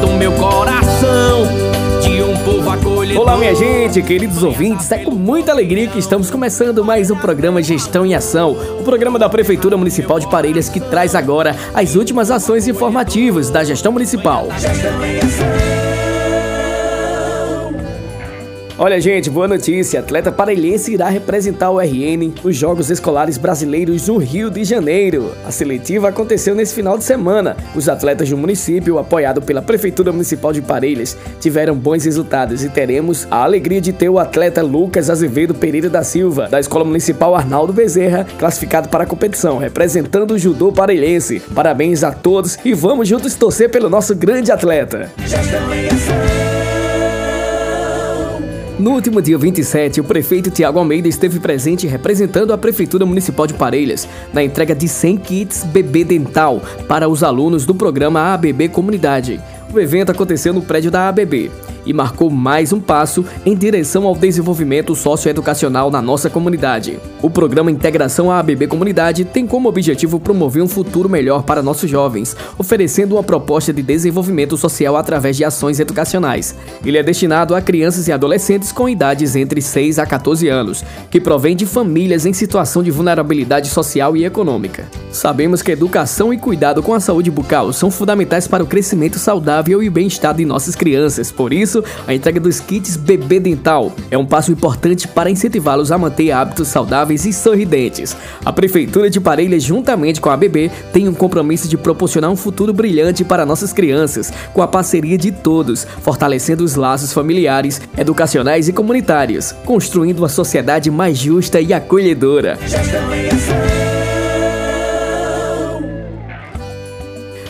Do meu coração. De um povo acolhedor. Olá, minha gente, queridos ouvintes. É com muita alegria que estamos começando mais um programa Gestão em Ação, o programa da Prefeitura Municipal de Parelhas que traz agora as últimas ações informativas da gestão municipal. Gestão em Ação. Olha, gente, boa notícia. Atleta parelhense irá representar o RN nos Jogos Escolares Brasileiros no Rio de Janeiro. A seletiva aconteceu nesse final de semana. Os atletas do município, apoiado pela Prefeitura Municipal de Parelhas, tiveram bons resultados e teremos a alegria de ter o atleta Lucas Azevedo Pereira da Silva, da Escola Municipal Arnaldo Bezerra, classificado para a competição, representando o judô parelhense. Parabéns a todos e vamos juntos torcer pelo nosso grande atleta. No último dia 27, o prefeito Tiago Almeida esteve presente representando a Prefeitura Municipal de Parelhas na entrega de 100 kits bebê dental para os alunos do programa ABB Comunidade. O evento aconteceu no prédio da ABB e marcou mais um passo em direção ao desenvolvimento socioeducacional na nossa comunidade. O programa Integração ABB Comunidade tem como objetivo promover um futuro melhor para nossos jovens, oferecendo uma proposta de desenvolvimento social através de ações educacionais. Ele é destinado a crianças e adolescentes com idades entre 6 a 14 anos, que provém de famílias em situação de vulnerabilidade social e econômica. Sabemos que educação e cuidado com a saúde bucal são fundamentais para o crescimento saudável e bem-estar de nossas crianças, por isso, a entrega dos kits bebê dental é um passo importante para incentivá-los a manter hábitos saudáveis e sorridentes. A Prefeitura de Parelhas, juntamente com a ABB, tem um compromisso de proporcionar um futuro brilhante para nossas crianças, com a parceria de todos, fortalecendo os laços familiares, educacionais e comunitários, construindo uma sociedade mais justa e acolhedora.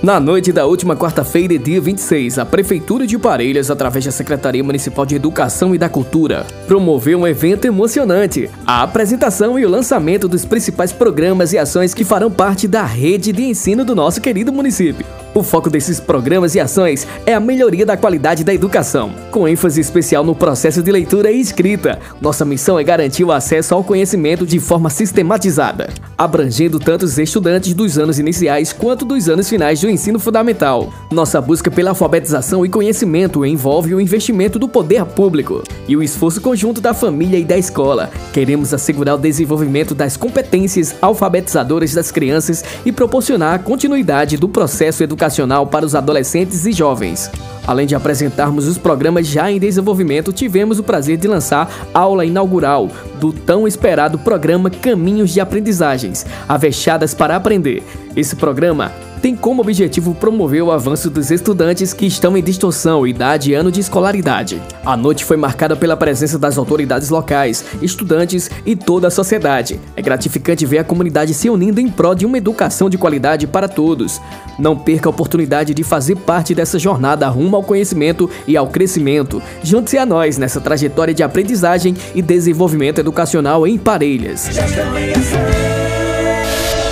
Na noite da última quarta-feira, dia 26, a Prefeitura de Parelhas, através da Secretaria Municipal de Educação e da Cultura, promoveu um evento emocionante: a apresentação e o lançamento dos principais programas e ações que farão parte da rede de ensino do nosso querido município. O foco desses programas e ações é a melhoria da qualidade da educação, com ênfase especial no processo de leitura e escrita. Nossa missão é garantir o acesso ao conhecimento de forma sistematizada, abrangendo tanto os estudantes dos anos iniciais quanto dos anos finais do ensino fundamental. Nossa busca pela alfabetização e conhecimento envolve o investimento do poder público e o esforço conjunto da família e da escola. Queremos assegurar o desenvolvimento das competências alfabetizadoras das crianças e proporcionar a continuidade do processo educacional para os adolescentes e jovens. Além de apresentarmos os programas já em desenvolvimento, tivemos o prazer de lançar a aula inaugural do tão esperado programa Caminhos de Aprendizagens, Avechadas para Aprender. Esse programa tem como objetivo promover o avanço dos estudantes que estão em distorção, idade e ano de escolaridade. A noite foi marcada pela presença das autoridades locais, estudantes e toda a sociedade. É gratificante ver a comunidade se unindo em prol de uma educação de qualidade para todos. Não perca a oportunidade de fazer parte dessa jornada rumo ao conhecimento e ao crescimento. Junte-se a nós nessa trajetória de aprendizagem e desenvolvimento educacional em Parelhas.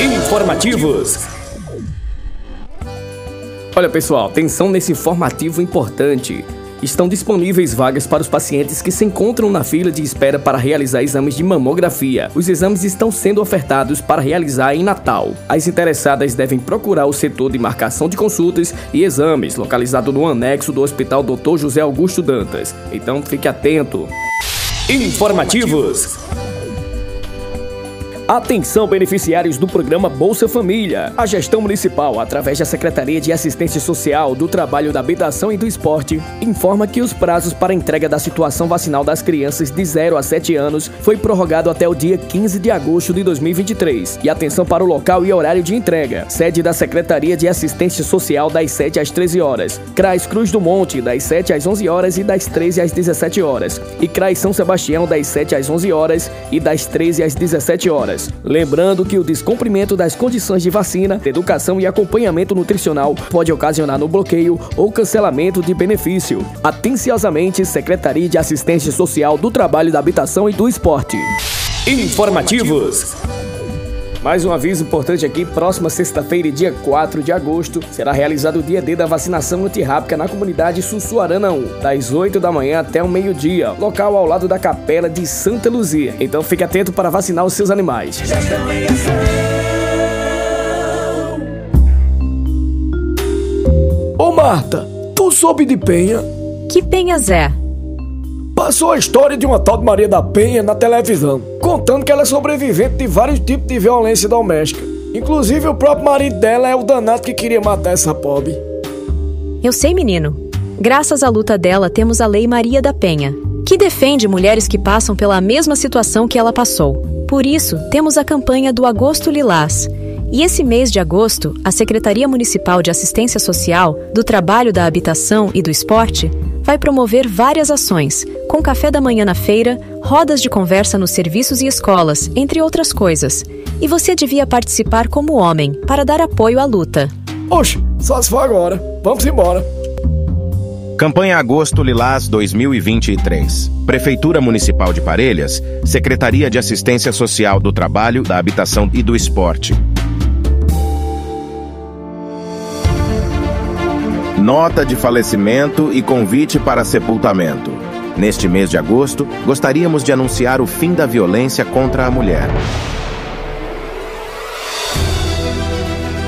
Informativos. Olha pessoal, atenção nesse informativo importante. Estão disponíveis vagas para os pacientes que se encontram na fila de espera para realizar exames de mamografia. Os exames estão sendo ofertados para realizar em Natal. As interessadas devem procurar o setor de marcação de consultas e exames, localizado no anexo do Hospital Dr. José Augusto Dantas. Então fique atento. Informativos. Atenção beneficiários do programa Bolsa Família. A gestão municipal, através da Secretaria de Assistência Social, do Trabalho da Habitação e do Esporte, informa que os prazos para entrega da situação vacinal das crianças de 0 a 7 anos foi prorrogado até o dia 15 de agosto de 2023. E atenção para o local e horário de entrega. Sede da Secretaria de Assistência Social das 7 às 13 horas. CRAS Cruz do Monte das 7 às 11 horas e das 13 às 17 horas. E CRAS São Sebastião das 7 às 11 horas e das 13 às 17 horas. Lembrando que o descumprimento das condições de vacina, educação e acompanhamento nutricional pode ocasionar no bloqueio ou cancelamento de benefício. Atenciosamente, Secretaria de Assistência Social do Trabalho da Habitação e do Esporte. Informativos. Mais um aviso importante aqui: próxima sexta-feira, dia 4 de agosto, será realizado o dia D da vacinação antirrábica na comunidade Sussuarana 1, das 8 da manhã até o meio-dia, local ao lado da Capela de Santa Luzia. Então fique atento para vacinar os seus animais. Ô Marta, tu soube de Penha? Que Penhas é? Passou a história de uma tal de Maria da Penha na televisão, contando que ela é sobrevivente de vários tipos de violência doméstica. Inclusive o próprio marido dela é o danado que queria matar essa pobre. Eu sei, menino. Graças à luta dela, temos a Lei Maria da Penha, que defende mulheres que passam pela mesma situação que ela passou. Por isso, temos a campanha do Agosto Lilás. E esse mês de agosto, a Secretaria Municipal de Assistência Social, do Trabalho da Habitação e do Esporte vai promover várias ações, com café da manhã na feira, rodas de conversa nos serviços e escolas, entre outras coisas. E você devia participar como homem, para dar apoio à luta. Oxe, só se for agora. Vamos embora. Campanha Agosto Lilás 2023. Prefeitura Municipal de Parelhas, Secretaria de Assistência Social do Trabalho, da Habitação e do Esporte. Nota de falecimento e convite para sepultamento. Neste mês de agosto, gostaríamos de anunciar o fim da violência contra a mulher.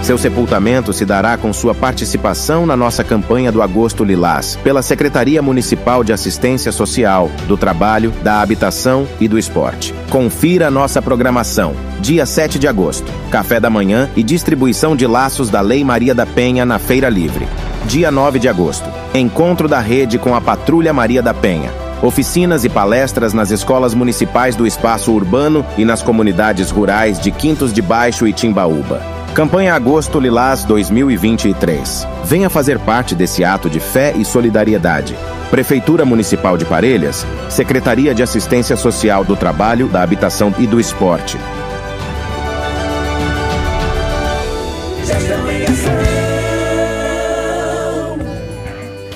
Seu sepultamento se dará com sua participação na nossa campanha do Agosto Lilás, pela Secretaria Municipal de Assistência Social, do Trabalho, da Habitação e do Esporte. Confira nossa programação. Dia 7 de agosto, café da manhã e distribuição de laços da Lei Maria da Penha na Feira Livre. Dia 9 de agosto, encontro da rede com a Patrulha Maria da Penha. Oficinas e palestras nas escolas municipais do espaço urbano e nas comunidades rurais de Quintos de Baixo e Timbaúba. Campanha Agosto Lilás 2023. Venha fazer parte desse ato de fé e solidariedade. Prefeitura Municipal de Parelhas, Secretaria de Assistência Social do Trabalho, da Habitação e do Esporte.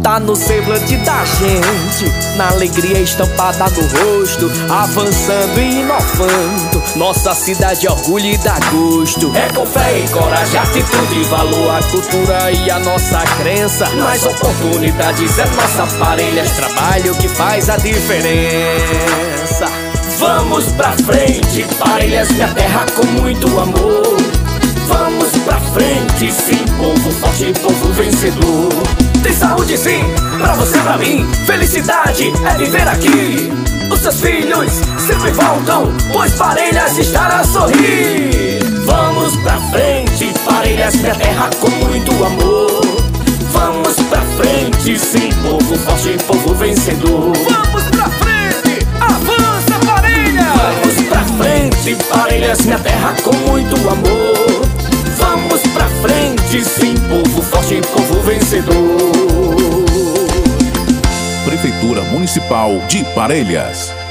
Tá no semblante da gente, na alegria estampada no rosto, avançando e inovando. Nossa cidade é orgulho e dá gosto. É com fé e coragem, atitude, valor, a cultura e a nossa crença. Nas oportunidades é nossa parelha, trabalho que faz a diferença. Vamos pra frente, parelhas, minha terra com muito amor. Vamos pra frente, sim, povo forte, povo vencedor. Tem saúde sim, pra você, pra mim. Felicidade é viver aqui. Os seus filhos sempre voltam, pois Parelhas estará a sorrir. Vamos pra frente, Parelhas, minha terra com muito amor. Vamos pra frente, sim, povo forte, povo vencedor. Vamos pra frente, avança, Parelhas! Vamos pra frente, Parelhas, minha terra com muito amor. Frente, sim, povo forte, povo vencedor. Prefeitura Municipal de Parelhas.